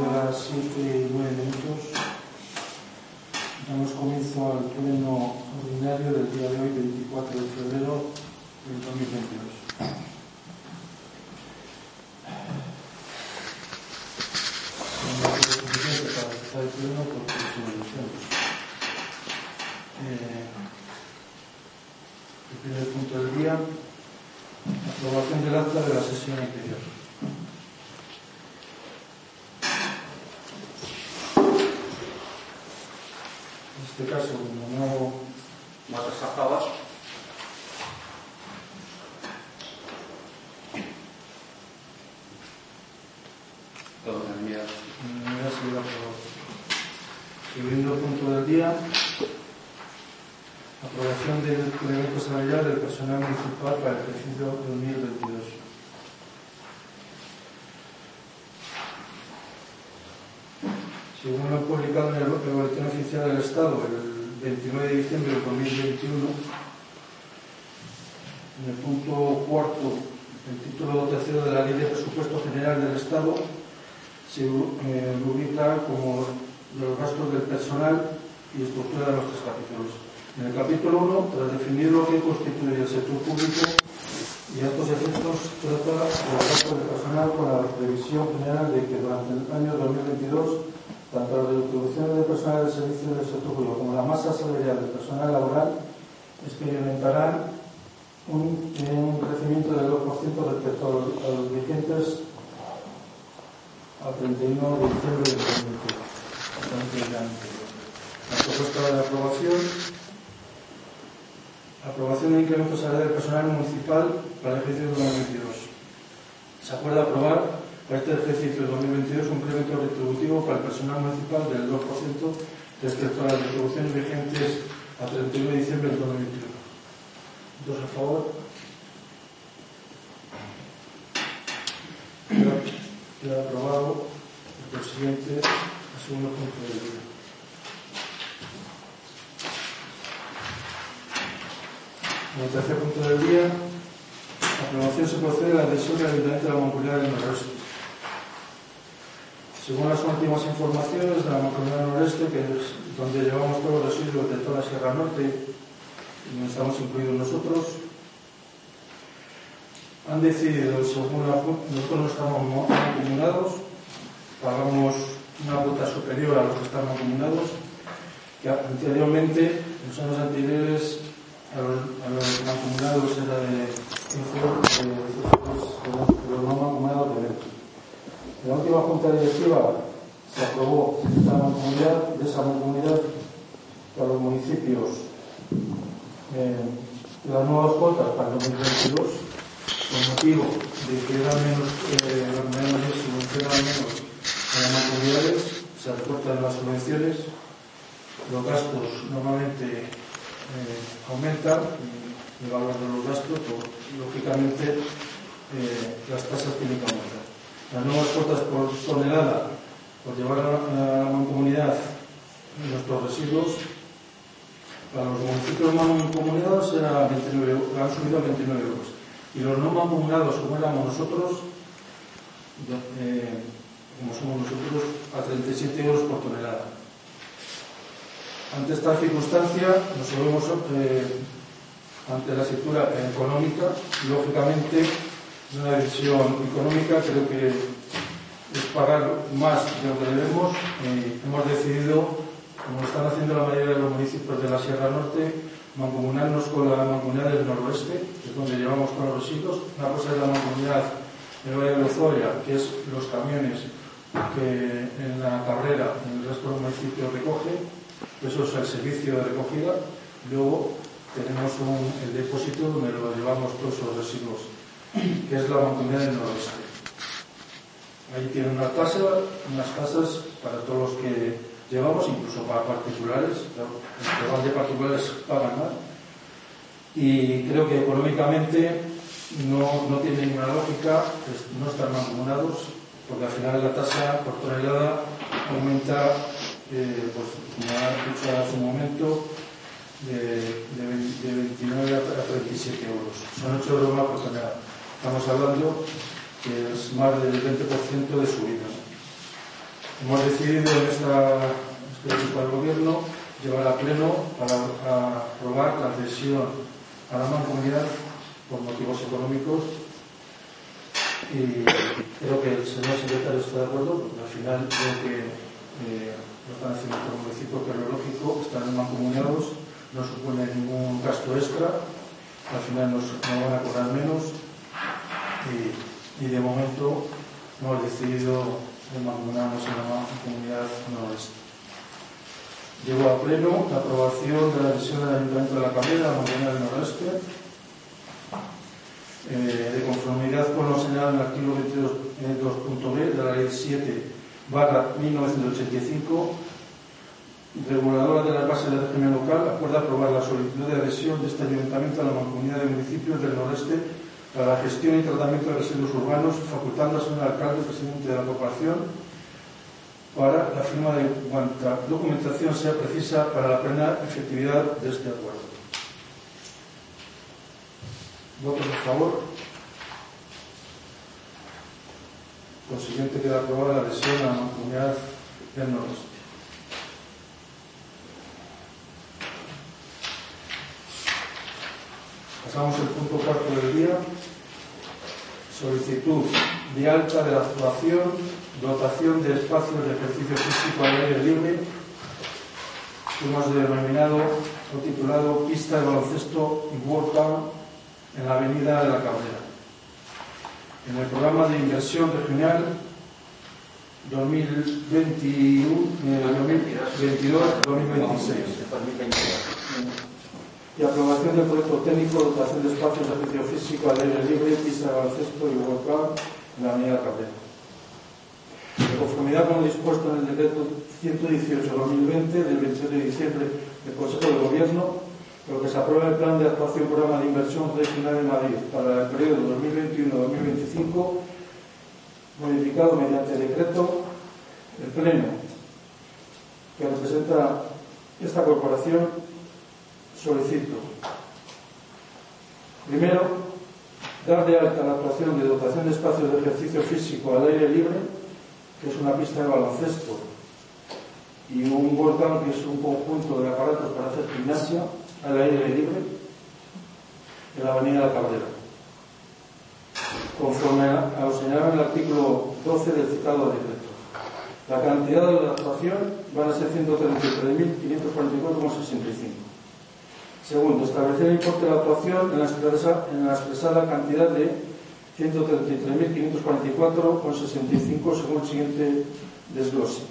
Siendo las 7 y 9 minutos, damos comienzo al pleno ordinario del día de hoy, 24 de febrero del 2022. Con la suficiente para el pleno por. Eh, el primer punto del día, aprobación del acta de la sesión anterior. Este caso, como no rechazadas. Todo aprobado. Siguiendo el punto del día, aprobación del incremento salarial del personal municipal para el ejercicio 2022. Según lo publicado en el Oficial del Estado el 29 de diciembre del 2021, en el punto cuarto, el título tercero de la Ley de Presupuesto General del Estado, se eh, rubrica como los gastos del personal y estructura de los tres capítulos. En el capítulo 1, tras definir lo que constituye el sector público y a estos efectos, trata los gastos del personal con la previsión general de que durante el año 2022 tanto las retribuciones del personal del servicio del público como la masa salarial del personal laboral experimentarán un, un crecimiento del 2% respecto a los, a vigentes al 31 de diciembre del 2021. La propuesta de aprobación. Aprobación de incremento salarial del personal municipal para el ejercicio 2022. Se acuerda aprobar este ejercicio 2022 un incremento retributivo para el personal municipal del 2% respecto a las retribuciones vigentes a 31 de diciembre del 2021. ¿Dos a favor? Queda, aprobado el presidente al segundo punto del día. El tercer punto del día, aprobación se procede a la adhesión del Ayuntamiento de la Mancomunidad del Noroeste. Según las últimas informaciones de la Mancomunidad del Noroeste, que es donde llevamos todos los residuos de toda la Sierra Norte, y donde estamos incluidos nosotros, han decidido, según la nosotros no estamos acumulados, pagamos una cuota superior a los que están acumulados, que anteriormente, en los años anteriores, a los, a los acumulados era de 15 euros, de 16 euros, pero no acumulados de 20. En la última junta directiva se aprobó mancomunidad, de esa mancomunidad para los municipios eh, las nuevas cuotas para el 2022 con motivo de que eran menos, eh, los menores subvencionaban menos a las mancomunidades, se recortan las subvenciones, los gastos normalmente eh, aumentan, el valor de los gastos, lógicamente eh, las tasas tienen que aumentar. Las nuevas cuotas por tonelada por llevar a la, mancomunidad nuestros residuos para los municipios mancomunados era 29, euros, han subido a 29 euros. Y los no mancomunados, como éramos nosotros, eh, como somos nosotros, a 37 euros por tonelada. Ante esta circunstancia, nos vemos eh, ante la sectura económica, lógicamente, una decisión económica, creo que es pagar más de lo que debemos. Eh, hemos decidido, como están haciendo la mayoría de los municipios de la Sierra Norte, mancomunarnos con la mancomunidad del noroeste, que es donde llevamos todos los residuos. Una cosa es la mancomunidad del Valle de Lozoya, que es los camiones que en la carrera en el resto del municipio recoge, eso es el servicio de recogida. Luego tenemos un, el depósito donde lo llevamos todos los residuos, que es la mancomunidad del noroeste. Ahí tienen una tasa, unas tasas para todos los que llevamos, incluso para particulares. Los que van de particulares pagan más. Y creo que económicamente no, no tiene ninguna lógica no estar mancomunados, porque al final la tasa por tonelada aumenta, eh, pues, como ha dicho hace un momento, de, de, 29 a 37 euros. Son 8 euros más por tonelada. Estamos hablando que es más del 20% de subida. Hemos decidido en esta, este equipo del gobierno llevar a pleno para aprobar la adhesión a la mancomunidad por motivos económicos y creo que el señor secretario está de acuerdo porque al final creo que eh, lo están haciendo por un municipio que están mancomunados, no supone ningún gasto extra, al final nos, nos van a cobrar menos y de momento hemos decidido mancomunarnos en la comunidad noroeste. Llegó a pleno la aprobación de la decisión del Ayuntamiento de la Cabrera, la Comunidad del Noroeste, eh, de conformidad con lo señalado en el artículo 22.b de la Ley 7 barra 1985, reguladora de las bases de régimen local, acuerda aprobar la solicitud de adhesión de este ayuntamiento a la mancomunidad de municipios del noreste para la gestión y tratamiento de residuos urbanos, facultando al alcalde, presidente de la corporación, para la firma de cuanta documentación sea precisa para la plena efectividad de este acuerdo. ¿Votos a favor? Consiguiente queda aprobada la adhesión a la comunidad del. Pasamos al punto cuarto del día. Solicitud de alta de la actuación, dotación de espacios de ejercicio físico al aire libre, que hemos denominado o titulado Pista de baloncesto y workout en la Avenida de la Cabrera. En el programa de inversión regional 2022-2026 y aprobación del proyecto técnico dotación de espacios de ejercicio físico al aire libre, pista de baloncesto y workout en la avenida Cabrera. De conformidad con lo dispuesto en el decreto 118-2020 del 28 de diciembre del Consejo de Gobierno, por lo que se aprueba el plan de actuación programa de inversión regional de Madrid para el periodo 2021-2025, modificado mediante decreto, el Pleno que representa esta corporación solicito, primero, dar de alta la actuación de dotación de espacios de ejercicio físico al aire libre, que es una pista de baloncesto, y un volcán, que es un conjunto de aparatos para hacer gimnasia al aire libre, en la avenida de la Cabrera. Conforme a lo señalado en el artículo 12 del citado decreto. La cantidad de la actuación van a ser 133.544,65 Segundo, establecer el importe de la actuación en la, expresa, en la expresada cantidad de 133.544,65 según el siguiente desglose.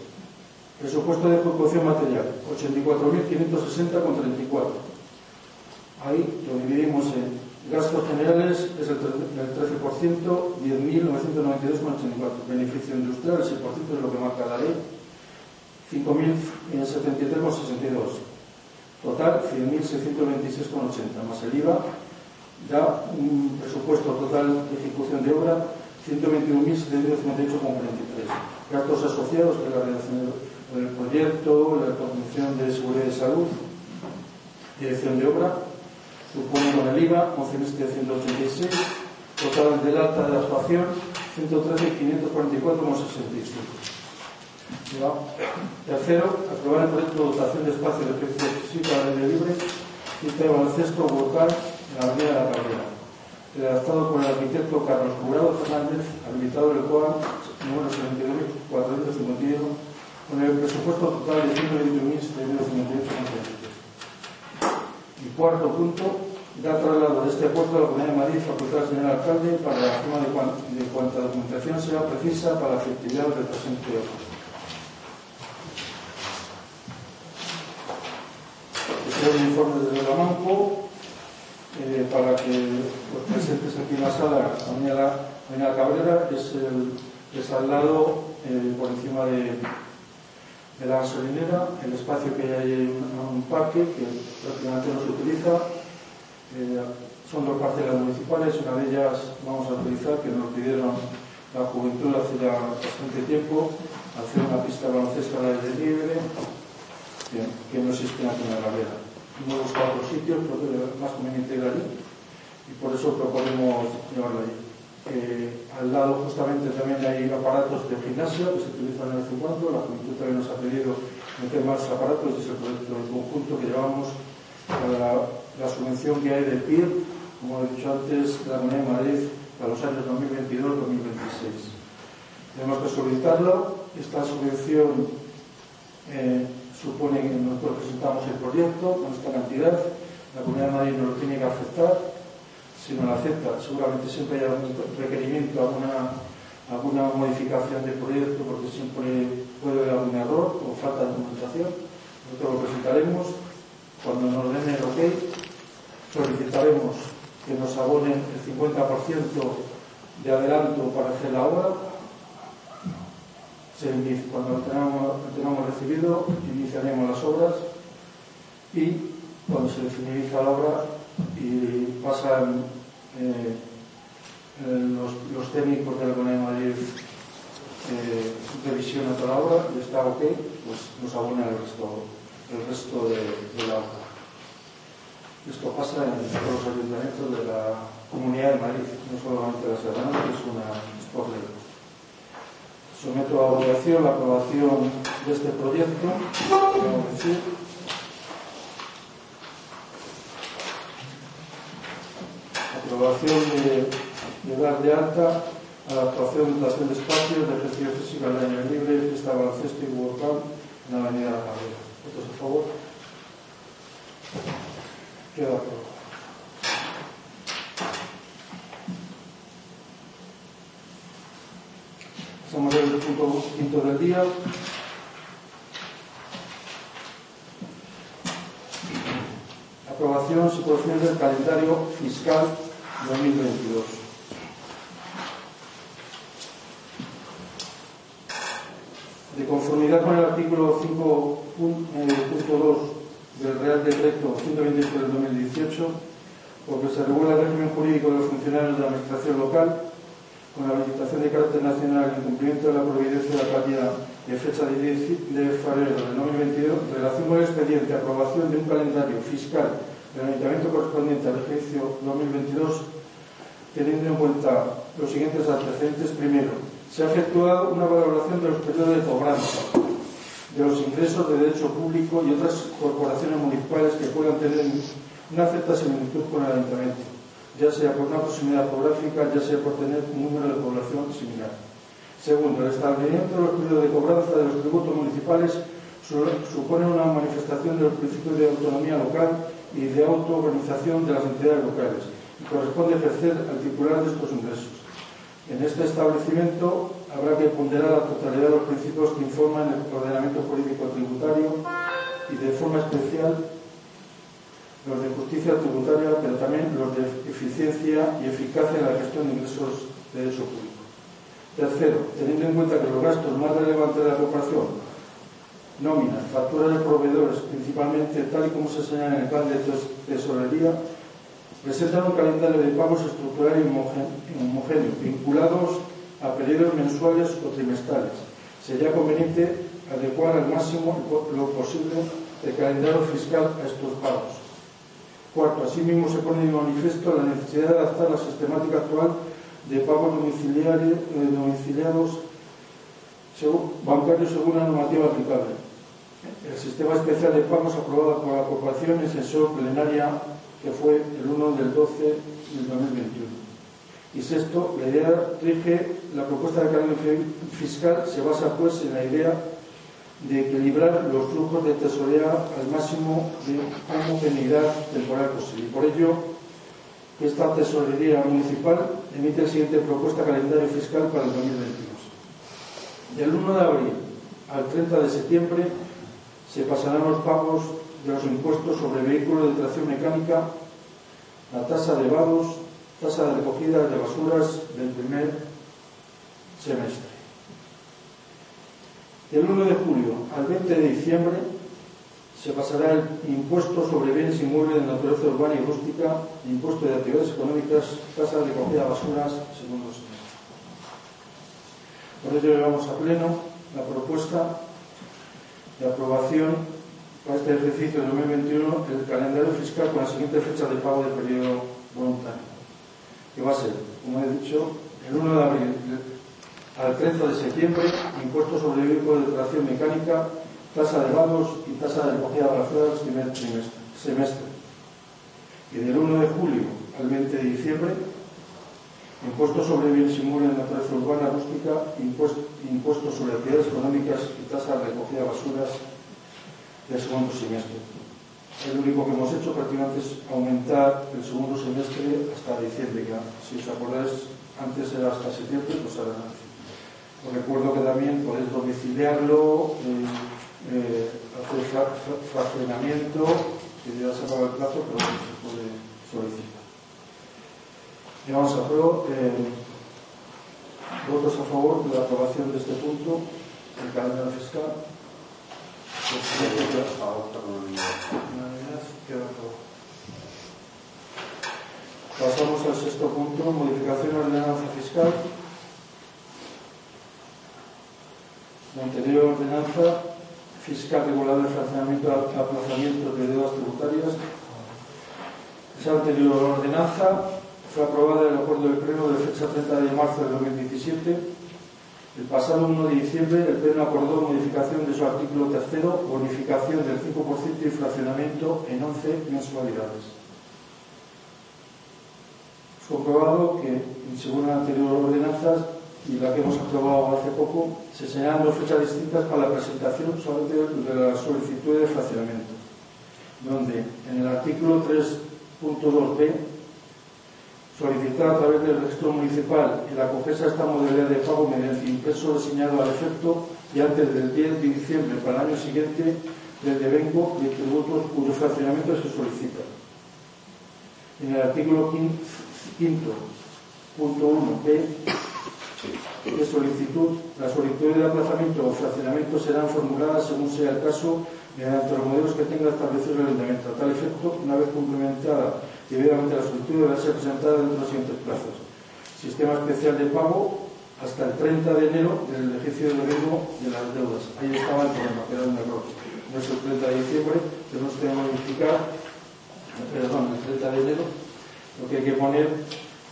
Presupuesto de ejecución material, 84.560,34. Ahí lo dividimos en gastos generales, es el 13%, 10.992,84. Beneficio industrial, el 6% es lo que marca la ley, 5.073,62. Total 100.626,80 más el IVA da un presupuesto total de ejecución de obra 121.758,43. Gastos asociados, que la relación con el proyecto, la Comisión de Seguridad y Salud, dirección de obra, supone con el IVA 11.786, total del alta de la actuación 113.544,65. Tercero, aprobar el proyecto de dotación de espacio de ejercicio físico al aire libre, pista de baloncesto vocal en la avenida de la Cabrera, redactado por el arquitecto Carlos Jurado Fernández, habilitado el COA número 72.451, con el presupuesto total de 121.758,33. Y cuarto punto, da traslado de este acuerdo a la Comunidad de Madrid facultad al señor alcalde para la firma de, cuanta documentación sea precisa para la efectividad del presente obra. un informe de Salamanco eh, para que los presentes aquí en la sala, Daniela, Cabrera, es el es al lado, eh, por encima de, de, la gasolinera, el espacio que hay en un, parque que prácticamente no se utiliza. Eh, son dos parcelas municipales, una de ellas vamos a utilizar, que nos pidieron la juventud hace ya bastante tiempo, hacer una pista baloncesto a la de libre, que, no existe aquí en la galera. Hemos buscado otros sitios, es más conveniente ir allí, y por eso proponemos llevarlo allí. Eh, al lado justamente también hay aparatos de gimnasio que se utilizan en el 50, la juventud también nos ha pedido meter más aparatos y es el proyecto del conjunto que llevamos para la, subvención que hay de PIR como he dicho antes, la Comunidad de Madrid para los años 2022-2026. Tenemos que solicitarlo. Esta subvención eh, supone que nosotros presentamos el proyecto con esta cantidad. La Comunidad de Madrid no lo tiene que aceptar. Si no lo acepta, seguramente siempre haya un requerimiento, alguna, alguna modificación del proyecto, porque siempre puede haber algún error o falta de documentación. Nosotros lo presentaremos. Cuando nos den el ok, solicitaremos que nos abonen el 50% de adelanto para hacer la obra. Cuando lo tengamos, recibido, iniciaremos las obras y cuando se finaliza la obra y pasan eh, los, los, técnicos de la Comunidad de Madrid eh, revisión a toda la obra y está ok, pues nos abonan el resto, el resto de, de la obra. Esto pasa en todos los ayuntamientos de la Comunidad de Madrid, no solamente de la Serrana, que es una es por ley. Someto a votación a aprobación deste proyecto. Decir. Aprobación de, de dar de alta a actuación de dotación de espacios de ejercicio físico al año libre, pista baloncesto y workout na Avenida da Carrera. ¿Votos a favor? Queda aprobado. Pasamos al punto quinto del día. Aprobación situación del calendario fiscal 2022. De conformidad con el artículo 5.2 del Real Decreto 128 del 2018, porque se regula el régimen jurídico de los funcionarios de la Administración local, con la habilitación de carácter nacional y cumplimiento de la providencia de la partida de fecha de, de febrero del 2022, relación con el expediente aprobación de un calendario fiscal del Ayuntamiento correspondiente al ejercicio 2022, teniendo en cuenta los siguientes antecedentes. Primero, se ha efectuado una valoración de los periodos de cobranza de los ingresos de derecho público y otras corporaciones municipales que puedan tener una cierta similitud con el ayuntamiento, ya sea por una proximidad geográfica, ya sea por tener un número de población similar. Segundo, el establecimiento de los periodos de cobranza de los tributos municipales supone una manifestación de los principios de autonomía local y de autoorganización de las entidades locales y corresponde ejercer al titular de estos ingresos. En este establecimiento habrá que ponderar la totalidad de los principios que informan el ordenamiento jurídico tributario y de forma especial los de justicia tributaria, pero también los de eficiencia y eficacia en la gestión de ingresos de derecho público. Tercero, teniendo en cuenta que los gastos más relevantes de la corporación, nóminas, facturas de proveedores, principalmente tal y como se señala en el plan de tesorería, presentan un calendario de pagos estructural y homogéneo, vinculados a periodos mensuales o trimestrales. Sería conveniente adecuar al máximo lo posible el calendario fiscal a estos pagos. Cuarto, asimismo se pone en manifiesto la necesidad de adaptar la sistemática actual de pagos eh, domiciliados bancarios según la normativa aplicable. El sistema especial de pagos aprobado por la Corporación en sesión plenaria que fue el 1 del 12 del 2021. Y sexto, la idea rige la propuesta de calendario fiscal se basa pues en la idea de equilibrar los flujos de tesorería al máximo de homogeneidad temporal posible. Por ello, esta tesorería municipal emite la siguiente propuesta calendario fiscal para el 2022. Del 1 de abril al 30 de septiembre se pasarán los pagos de los impuestos sobre vehículos de tracción mecánica, la tasa de vados, tasa de recogida de basuras del primer semestre. Del 1 de julio al 20 de diciembre se pasará el impuesto sobre bienes inmuebles de naturaleza urbana y rústica, impuesto de actividades económicas, tasas de recogida de basuras, según los Por ello llevamos a pleno la propuesta de aprobación para este ejercicio de 2021 el calendario fiscal con la siguiente fecha de pago del periodo voluntario, que va a ser, como he dicho, el 1 de abril al 30 de septiembre, impuesto sobre vehículos de tracción mecánica, tasa de vagos y tasa de recogida de basuras primer trimestre, semestre. Y del 1 de julio al 20 de diciembre, impuesto sobre bienes inmuebles de naturaleza urbana rústica, impuesto, sobre actividades económicas y tasa de recogida de basuras del segundo semestre. El único que hemos hecho prácticamente es aumentar el segundo semestre hasta diciembre, si os acordáis antes era hasta septiembre, pues ahora recuerdo que también podéis domiciliarlo, eh, eh, hacer fraccionamiento, que ya se acaba el plazo, pero se puede solicitar. Y vamos a pro, eh, votos a favor de la aprobación de este punto, el calendario fiscal. Pasamos al sexto punto, modificación de ordenanza fiscal. La anterior ordenanza fiscal regular de fraccionamiento y aplazamiento de deudas tributarias. Esa anterior ordenanza fue aprobada en el acuerdo del Pleno de fecha 30 de marzo de 2017 el pasado 1 de diciembre, el Pleno acordó modificación de su artículo tercero, bonificación del 5% y fraccionamiento en 11 mensualidades. Es comprobado que, según la anterior ordenanza y la que hemos aprobado hace poco, se señalan dos fechas distintas para la presentación solamente de la solicitud de fraccionamiento, donde en el artículo 3.2b solicitar a través del registro municipal el acogerse a esta modalidad de pago mediante impreso designado al efecto y antes del 10 de diciembre para el año siguiente del devengo de tributos cuyo fraccionamiento se solicita. En el artículo 5.1b de solicitud, las solicitudes de aplazamiento o fraccionamiento serán formuladas según sea el caso mediante los modelos que tenga establecido el ayuntamiento. A tal efecto, una vez complementada debidamente la solicitud deberá ser presentada dentro de los siguientes plazos. Sistema especial de pago hasta el 30 de enero del ejercicio de riesgo de las deudas. Ahí estaba el problema, que era un error. No es el 30 de diciembre, tenemos que modificar, perdón, el 30 de enero, lo que hay que poner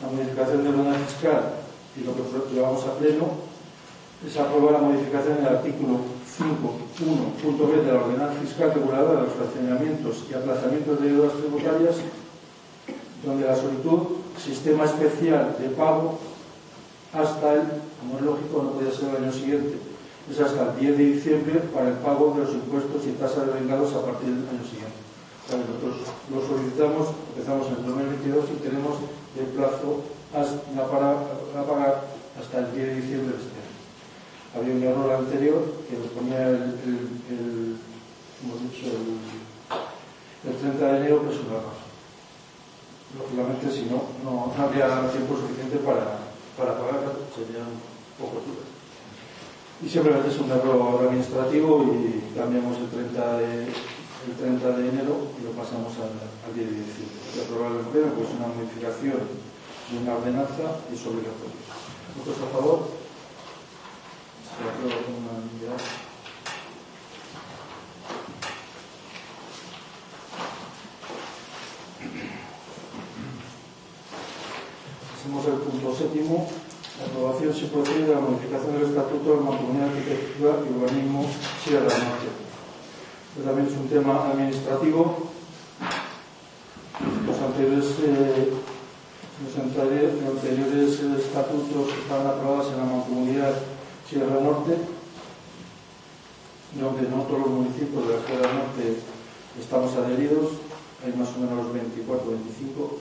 la modificación de la fiscal y lo que llevamos a pleno es aprobar la modificación del artículo 5.1.b de la ordenanza fiscal reguladora de los fraccionamientos y aplazamientos de deudas tributarias donde la solicitud, sistema especial de pago, hasta el, como es lógico, no puede ser el año siguiente, es hasta el 10 de diciembre para el pago de los impuestos y tasas de vengados a partir del año siguiente. nosotros lo solicitamos, empezamos en el 2022 y tenemos el plazo hasta, para, pagar hasta el 10 de diciembre de este año. Había un error anterior que lo ponía el, hemos dicho, el, 30 de enero, pues un error lógicamente si no, no, habría tiempo suficiente para, para pagar, serían pocos días. Y simplemente es un error administrativo y cambiamos el 30 de, el 30 de enero y lo pasamos al, al 10 de diciembre. Que aprobar el pleno, pues una modificación de una ordenanza es obligatorio. ¿Votos a favor? Se aprueba con una unidad. Hacemos el punto séptimo. La aprobación se procede a la modificación del Estatuto de la Arquitectura y Urbanismo Sierra Norte. Este también es un tema administrativo. Los anteriores, eh, los anteriores estatutos estaban aprobados en la Mancomunidad Sierra Norte, donde no todos los municipios de la Sierra Norte estamos adheridos, hay más o menos 24, 25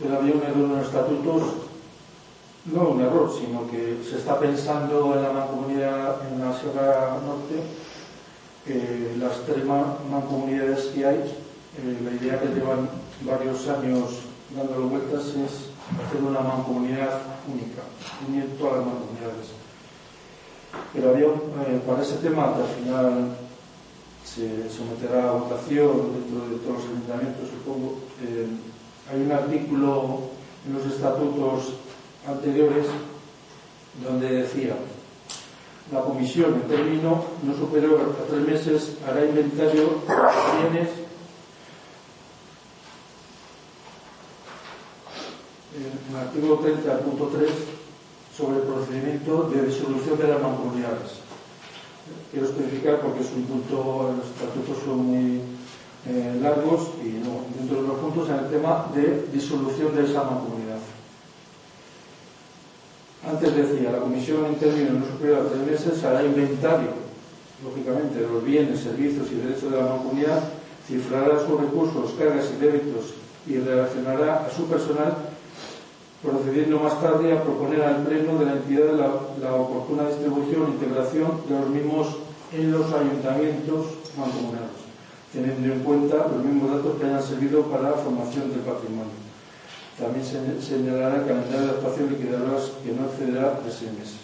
pero había un error en los estatutos, no un error, sino que se está pensando en la mancomunidad en la Sierra Norte, que las tres mancomunidades que hay, eh, la idea que llevan varios años dándole vueltas es hacer una mancomunidad única, unir todas las mancomunidades. Pero había, eh, para ese tema, que al final se someterá a votación dentro de todos los ayuntamientos, supongo, eh, hay un artículo en los estatutos anteriores donde decía la comisión en término no superior a tres meses hará inventario de bienes en el artículo 30.3 sobre el procedimiento de disolución de las mancomunidades. Quiero especificar porque es un punto, los estatutos son muy eh, largos y no, dentro de los puntos en el tema de disolución de esa mancomunidad. Antes decía, la comisión en términos no superior a tres meses hará inventario, lógicamente, de los bienes, servicios y derechos de la mancomunidad, cifrará sus recursos, cargas y débitos y relacionará a su personal procediendo más tarde a proponer al Pleno de la entidad la, la oportuna distribución e integración de los mismos en los ayuntamientos mancomunados, teniendo en cuenta los mismos datos que hayan servido para la formación del patrimonio. También se señalará el calendario de actuación liquidadoras que no excederá de seis meses.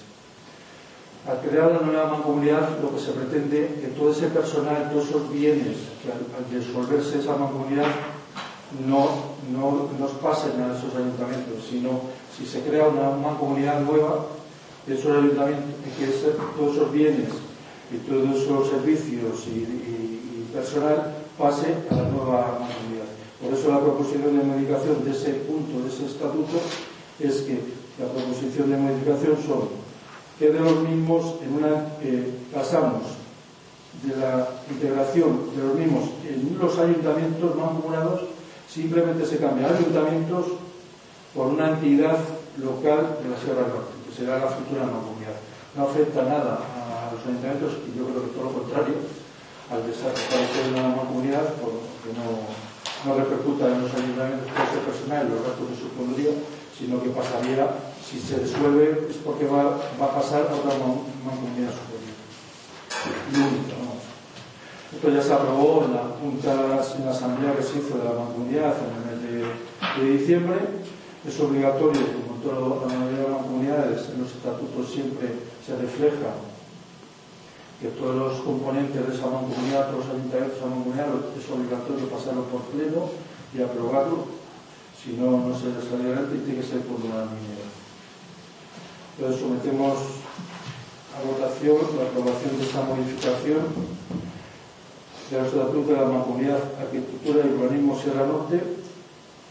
Al crear la nueva mancomunidad, lo que se pretende es que todo ese personal, todos esos bienes que al, al disolverse esa mancomunidad no, no nos pasen a esos ayuntamientos, sino si se crea una mancomunidad nueva, esos ayuntamientos, que todos esos bienes y todos esos servicios y, personal pase a la nueva mancomunidad. Por eso la proposición de modificación de ese punto, de ese estatuto, es que la proposición de modificación son que de los mismos en una pasamos de la integración de los mismos en los ayuntamientos mancomunados Simplemente se cambian ayuntamientos por una entidad local de la Sierra Norte, que será la futura mancomunidad. No afecta nada a los ayuntamientos y yo creo que todo lo contrario, al desaparecer una mancomunidad, que no, no repercuta en los ayuntamientos por este personal y los gastos que supondría, sino que pasaría, si se disuelve, es porque va, va a pasar a otra mancomunidad superior. Y. Esto ya se aprobó en la Junta, en la Asamblea que se hizo de la Mancomunidad en el mes de, diciembre. Es obligatorio, como toda la mayoría de las comunidades, en los estatutos siempre se refleja que todos los componentes de esa mancomunidad, todos los ayuntamientos de esa mancomunidad, es obligatorio pasarlo por pleno y aprobarlo. Si no, no se les sale adelante y tiene que ser por unanimidad. Entonces sometemos a votación la aprobación de esta modificación de los estatutos de la Mancomunidad Arquitectura y Urbanismo Sierra Norte,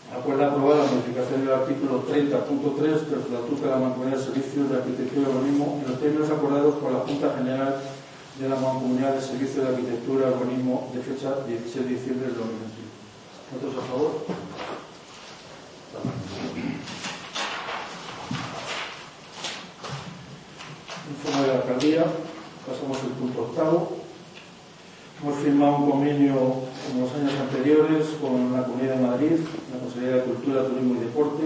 acuerda aprobar la modificación del artículo 30.3 del Estatuto de la Mancomunidad de Servicios de Arquitectura y Urbanismo en los términos acordados por la Junta General de la Mancomunidad de Servicios de Arquitectura y Urbanismo de fecha 16 de diciembre del 2021. ¿Votos a favor? Informe de la alcaldía. Pasamos al punto octavo. Hemos firmado un convenio, como los años anteriores, con la Comunidad de Madrid, la Consejería de Cultura, Turismo y Deporte,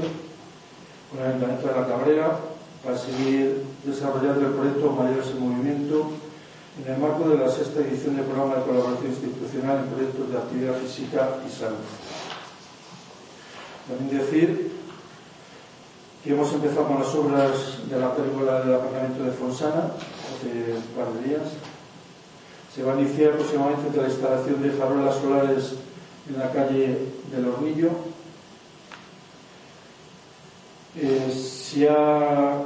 con el Ayuntamiento de la Cabrera, para seguir desarrollando el proyecto Mayores en Movimiento en el marco de la sexta edición del programa de colaboración institucional en proyectos de actividad física y salud. También decir que hemos empezado con las obras de la película del apartamento de Fonsana hace un par de días se va a iniciar próximamente la instalación de farolas solares en la calle del Hornillo. Eh, ha,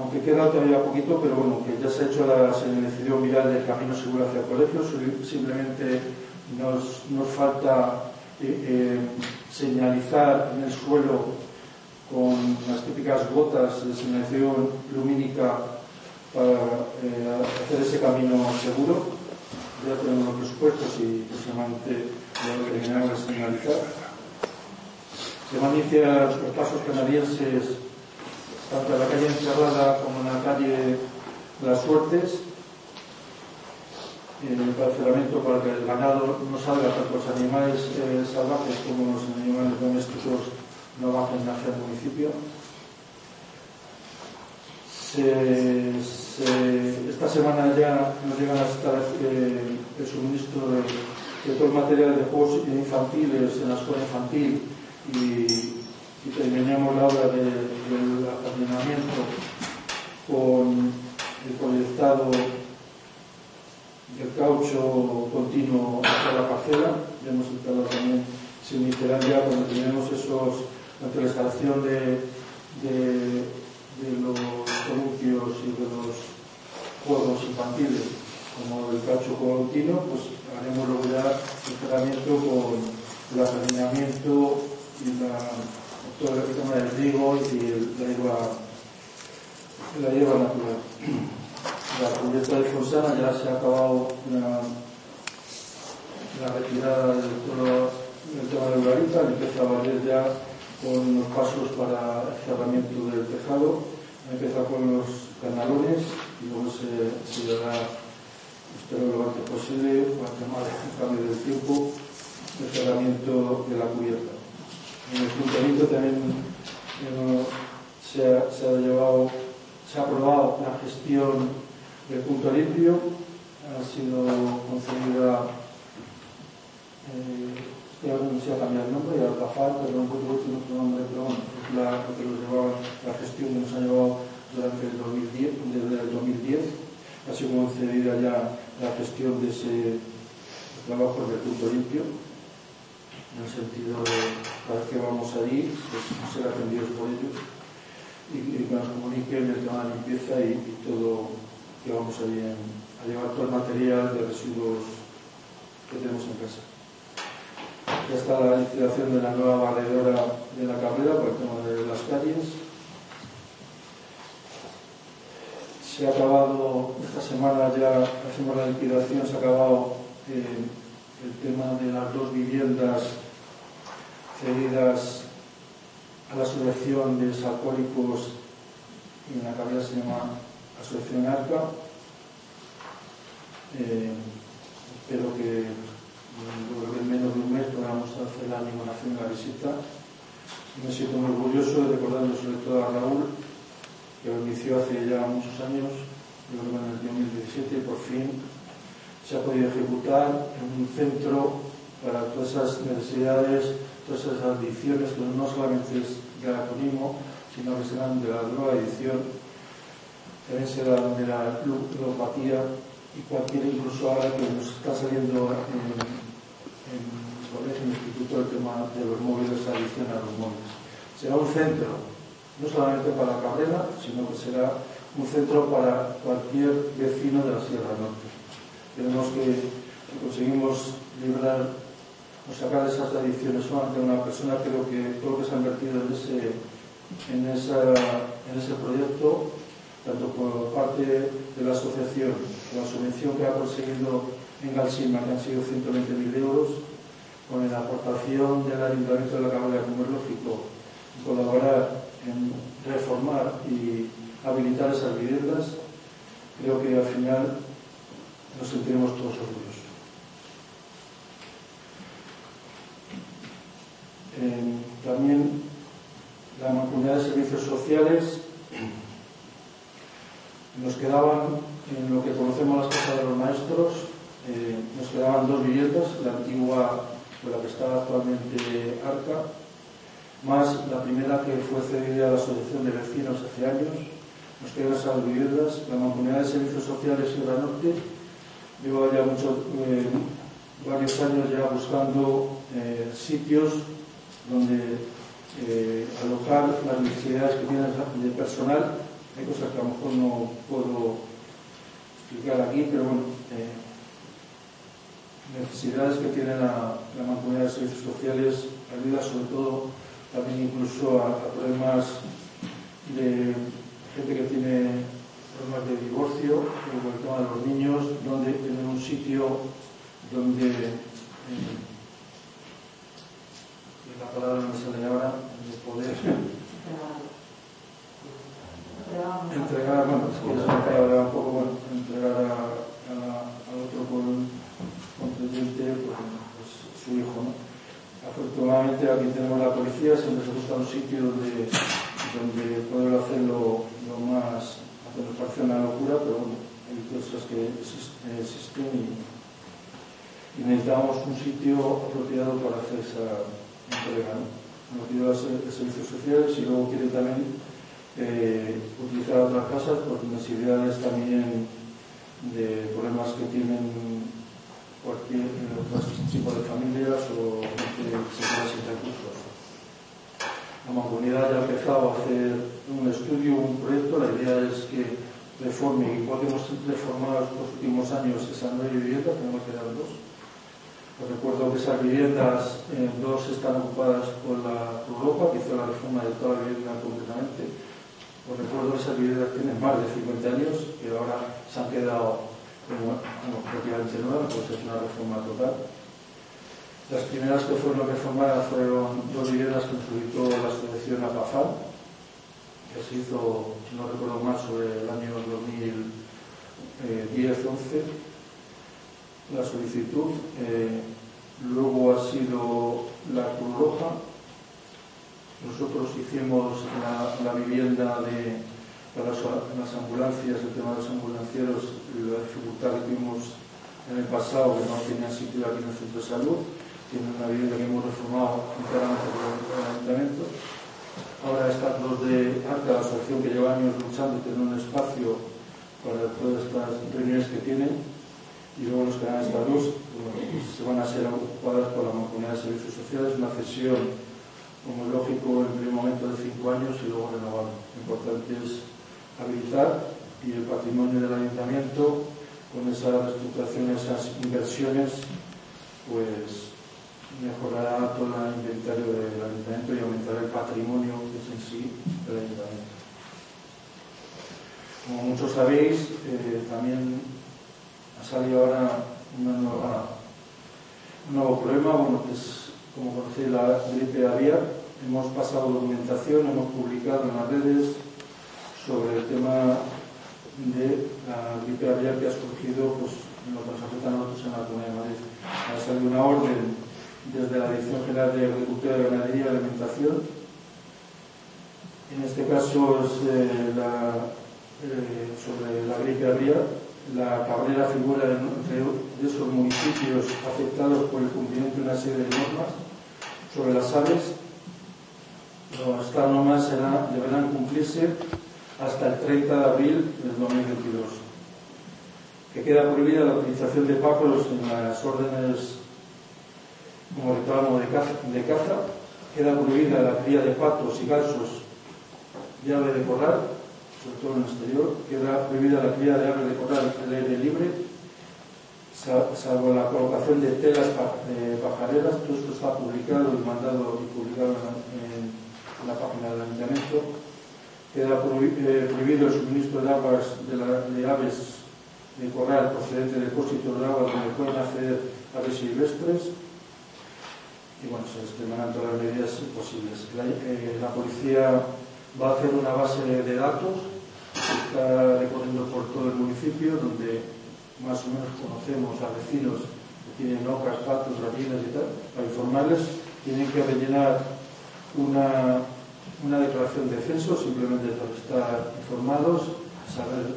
aunque queda todavía poquito, pero bueno, que ya se ha hecho la señalización vial del camino seguro hacia el colegio, simplemente nos, nos falta eh, eh, señalizar en el suelo con las típicas gotas de señalización lumínica para eh, hacer ese camino seguro ya tenemos los presupuestos y próximamente lo terminarán de. Se van a iniciar los pasos canadienses tanto en la calle encerrada como en la calle las suertes el parcelamiento para que el ganado no salga, tanto los animales eh, salvajes como los animales domésticos no bajen hacia el municipio. Esta semana ya nos llegan a estar el suministro de, de todo el material de juegos infantiles en la escuela infantil y, terminamos la obra del de, de apadrinamiento con el proyectado del caucho continuo hasta la parcela. Ya hemos entrado también, se iniciarán ya cuando tenemos esos, ante la instalación de, de los columpios y de los juegos infantiles como el caucho continuo, pues haremos luego ya el tratamiento con el apadrinamiento y la, todo el tema del trigo y la hierba la hierba natural. La cubierta de Fonsana ya se ha acabado la, la retirada del, todo, del tema de Urarita, empieza a valer ya con los pasos para el cerramiento del tejado, empieza con los canalones y luego se, se dará, espero lo antes posible, tema del cambio del tiempo, el cerramiento de la cubierta. En el ayuntamiento también eh, se, ha, se ha llevado, se ha aprobado la gestión del punto limpio, ha sido concedida eh, no se ha cambiado el nombre, y Alcafar, pero un poco otro nombre, pero es la que nos llevaba, la gestión que nos ha llevado durante el 2010, desde el 2010, ha sido concedida ya la gestión de ese trabajo del punto limpio, en el sentido de cada vez que vamos allí, pues ser atendidos por ellos y, que nos comuniquen el tema de limpieza y, y todo que vamos allí en, a llevar todo el material de residuos que tenemos en casa. Ya está la instalación de la nueva barredora de la carrera por el tema de las calles. Se ha acabado, esta semana ya hacemos la liquidación, se ha acabado eh, el tema de las dos viviendas cedidas a la asociación de alcohólicos en la carrera se llama Asociación Arca. Eh, espero que en menos de un mes podamos hacer la animación de la visita. Me siento muy orgulloso de recordarlo sobre todo a Raúl, que lo inició hace ya muchos años, yo creo en el 2017, y por fin se ha podido ejecutar en un centro para todas esas necesidades, todas esas adicciones, que no solamente es del alcoholismo, sino que serán de la drogadicción, también serán de la ludopatía y cualquier, incluso ahora que nos está saliendo en, en el colegio, en el instituto, el tema de los móviles, adicción a los móviles. Será un centro no solamente para Cabrera, sino que será un centro para cualquier vecino de la Sierra Norte. Tenemos que, conseguimos librar o sacar esas adicciones solamente una persona, creo que lo que se ha invertido en ese, en esa, en ese proyecto, tanto por parte de la asociación, la subvención que ha conseguido en Galsima, que han sido 120.000 euros, con la aportación del Ayuntamiento de la Cámara, como es lógico, colaborar en reformar y habilitar esas viviendas, creo que al final nos sentiremos todos orgullosos. También la mancomunidad de servicios sociales nos quedaban en lo que conocemos las casas de los maestros eh, nos quedaban dos viviendas la antigua con la que está actualmente Arca más la primera que fue cedida a la asociación de vecinos hace años nos quedan esas viviendas la mancomunidad de servicios sociales Sierra Norte lleva ya mucho, eh, varios años ya buscando eh, sitios donde eh, alojar las necesidades que tienen de personal. Hay cosas que a lo mejor no puedo explicar aquí, pero bueno, necesidades que tiene la, la mancomunidad de servicios sociales, ayuda sobre todo también incluso a, a problemas de gente que tiene problemas de divorcio, con el tema de los niños, donde tener un sitio donde eh, la palabra no sale ahora, de poder entregar, bueno, es una palabra un poco, bueno, entregar a, a, al otro con, contribuyente, pues, pues, su hijo, ¿no? Afortunadamente aquí tenemos la policía, siempre se busca un sitio donde, donde poder hacerlo lo más, nos parece una locura, pero bueno, hay cosas que existen y, necesitamos un sitio apropiado para hacer esa entrega, ¿no? Nos pidió de servicios sociales y luego quiere también eh, utilizar otras casas por necesidades también de problemas que tienen otro tipo de familias o que se queda sin recursos. La mancomunidad ya ha empezado a hacer un estudio, un proyecto. La idea es que reforme, igual que hemos reformado los últimos años esas nueve viviendas, tenemos que dar dos. Os recuerdo que esas viviendas, eh, dos están ocupadas por la Europa, que hizo la reforma de toda la vivienda completamente. Os recuerdo que esas viviendas tienen más de 50 años, que ahora se han quedado como, como prácticamente nuevas, pues es una reforma total. Las primeras que fueron reformadas fueron dos viviendas que solicitó la Asociación APAFAL, que se hizo, si no recuerdo mal, sobre el año 2010-11, la solicitud. Eh, luego ha sido la Cruz Roja. Nosotros hicimos la vivienda de, para las, ambulancias, el tema de los ambulancieros, la dificultad que tuvimos en el pasado, que no tenían sitio aquí en el centro de salud tiene una vivienda que hemos reformado enteramente por el ayuntamiento. Ahora están los de ARCA, la asociación que lleva años luchando y tener un espacio para todas estas reuniones que tienen. Y luego los dos bueno, pues se van a ser ocupadas por la Mancomunidad de Servicios Sociales, una cesión, como lógico, en primer momento de cinco años y luego renovar. Lo importante es habilitar y el patrimonio del ayuntamiento con esa reestructuración, esas inversiones, pues mejorará todo el inventario del ayuntamiento y aumentará el patrimonio que es en sí del ayuntamiento. Como muchos sabéis, eh, también ha salido ahora un nuevo problema, bueno, que es, como conocéis, la gripe aviar. Hemos pasado documentación, hemos publicado en las redes sobre el tema de la gripe aviar que ha surgido pues, en lo que nos afecta a nosotros en la Comunidad de Madrid. Ha salido una orden desde la Dirección General de Agricultura, Ganadería y Alimentación. En este caso es eh, eh, sobre la gripe aviar. La cabrera figura entre de esos municipios afectados por el cumplimiento de una serie de normas sobre las aves. Estas normas deberán cumplirse hasta el 30 de abril del 2022. Que queda prohibida la utilización de pájaros en las órdenes como reclamo de caza, de caza, queda prohibida la cría de patos y gansos de ave de corral, sobre todo en el exterior, queda prohibida la cría de ave de corral al aire libre, salvo la colocación de telas pajareras, todo esto está publicado y mandado y publicado en, la página del ayuntamiento, queda eh, prohibido el suministro de aguas de, aves de corral procedente de depósitos de agua donde pueden acceder aves silvestres, y bueno, se extremarán todas las medidas posibles. La, eh, la, policía va a hacer una base de datos que está recorriendo por todo el municipio, donde más o menos conocemos a vecinos que tienen ocas, patos, gallinas y tal, para informarles. Tienen que rellenar una, una declaración de censo, simplemente para estar informados, saber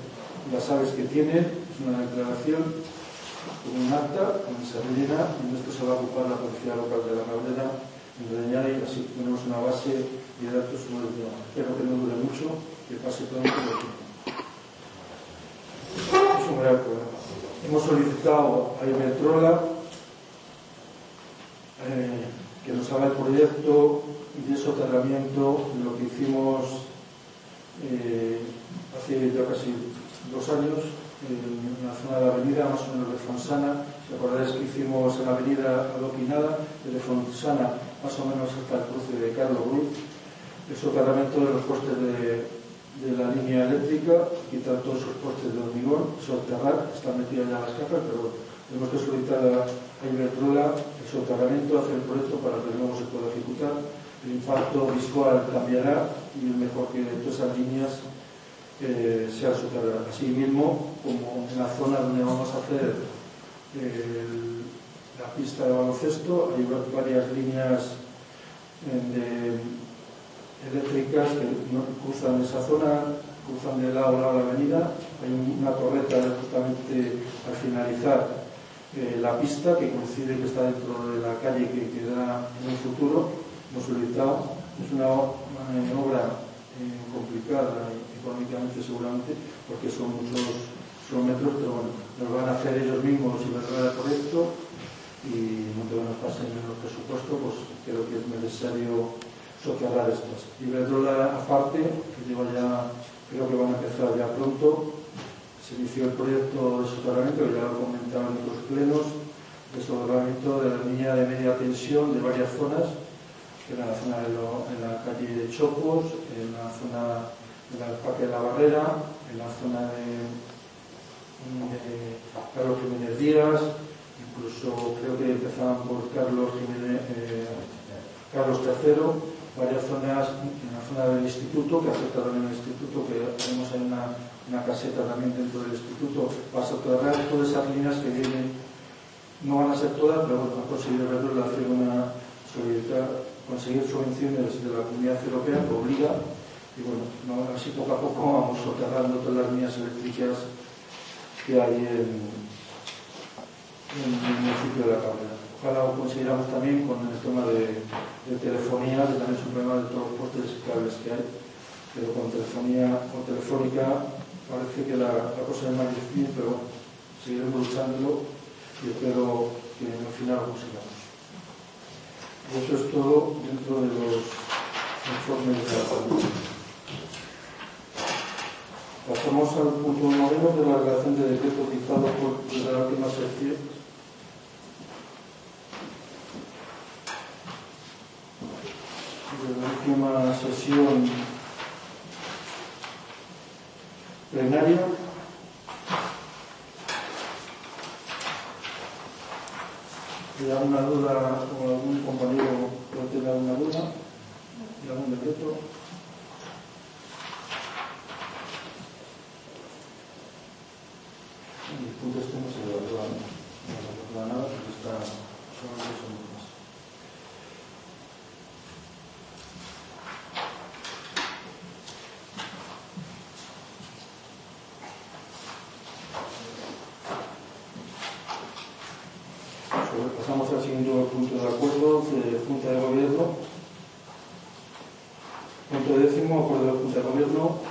las aves que tienen, es una declaración con un acta donde se rellena en esto se va a ocupar la policía local de la Cabrera en rellenar y así tenemos una base de datos sobre el tema. Espero que no dure mucho, que pase todo el tiempo. Es un gran problema. Hemos solicitado a Ibertrola eh, que nos haga el proyecto de soterramiento de lo que hicimos eh, hace ya casi dos años en la zona de la avenida, más o menos de Fonsana. Si acordáis que hicimos en la avenida Adoquinada, desde Fonsana más o menos hasta el cruce de Carlos Ruiz, el soterramiento de los postes de, de, la línea eléctrica, quitar todos esos postes de hormigón, soterrar, están metidas ya las cajas, pero tenemos que solicitar a, a Iberdrola el soterramiento, hacer el proyecto para que luego se pueda ejecutar. El impacto visual cambiará y es mejor que todas esas líneas eh, sea superada. Así mismo, como en la zona donde vamos a hacer la pista de baloncesto, hay varias líneas eh, eléctricas que cruzan esa zona, cruzan de lado a lado la avenida. Hay una torreta justamente al finalizar eh, la pista que coincide que está dentro de la calle que queda en un futuro. Hemos solicitado, es una, una obra eh, complicada económicamente seguramente, porque son muchos kilómetros, pero bueno, nos van a hacer ellos mismos y verdad el proyecto y no te van a pasar en el presupuesto, pues creo que es necesario soterrar estas. Iberdrola aparte, que lleva ya, creo que van a empezar ya pronto, se inició el proyecto de soterramiento, que ya lo comentaban en otros plenos, de soterramiento de la línea de media tensión de varias zonas, que era la zona de en la calle de Chocos, en la zona del Parque de la Barrera, en la zona de, de Carlos Jiménez Díaz, incluso creo que empezaban por Carlos Jiménez, eh, Carlos III, varias zonas, en la zona del instituto, que afecta también al instituto, que tenemos ahí una, una caseta también dentro del instituto, para soterrar todas esas líneas que vienen, no van a ser todas, pero bueno, ha conseguido hacer una conseguir subvenciones de la comunidad europea que obliga, y bueno, no, así poco a poco vamos soterrando todas las líneas eléctricas que hay en, el municipio de la Cabrera. Ojalá lo consideramos también con el tema de, de, telefonía, que también es un problema de todos los postes cables que hay, pero con telefonía o telefónica parece que la, cosa es más difícil, pero seguiremos luchándolo y espero que al final lo consigamos. Eso es todo dentro de los informes de la pandemia. Pasamos al punto noveno de la relación de decreto dictado por la última sección la última sesión plenaria. ¿Hay alguna duda o algún compañero puede tener alguna duda de algún decreto? El punto este no se se nada porque está solamente de Junta de Gobierno. Punto décimo, acuerdo de Junta de Gobierno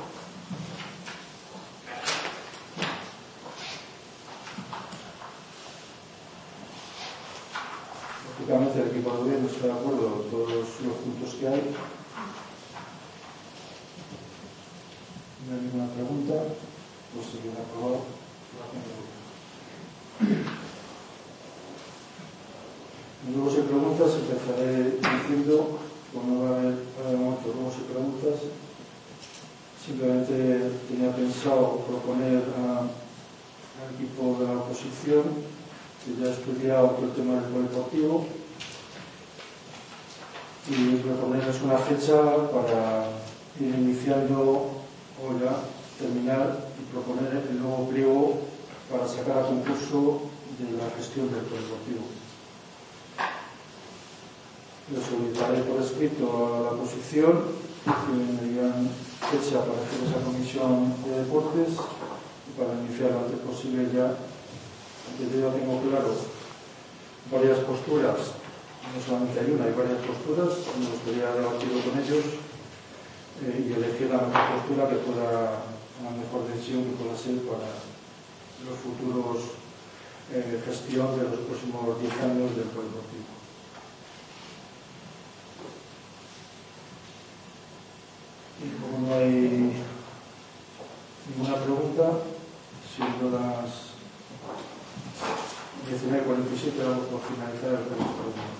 elección eh, hecha para hacer esa comisión de deportes y para iniciar lo antes posible ya, que yo ya tengo claro varias posturas, no solamente hay una, hay varias posturas, me gustaría debatirlo con ellos eh, y elegir la mejor postura que pueda, la mejor decisión que pueda ser para los futuros eh, gestión de los próximos 10 años del Poder E como non hai ninguna pregunta, siendo las 19.47 vamos a finalizar o resto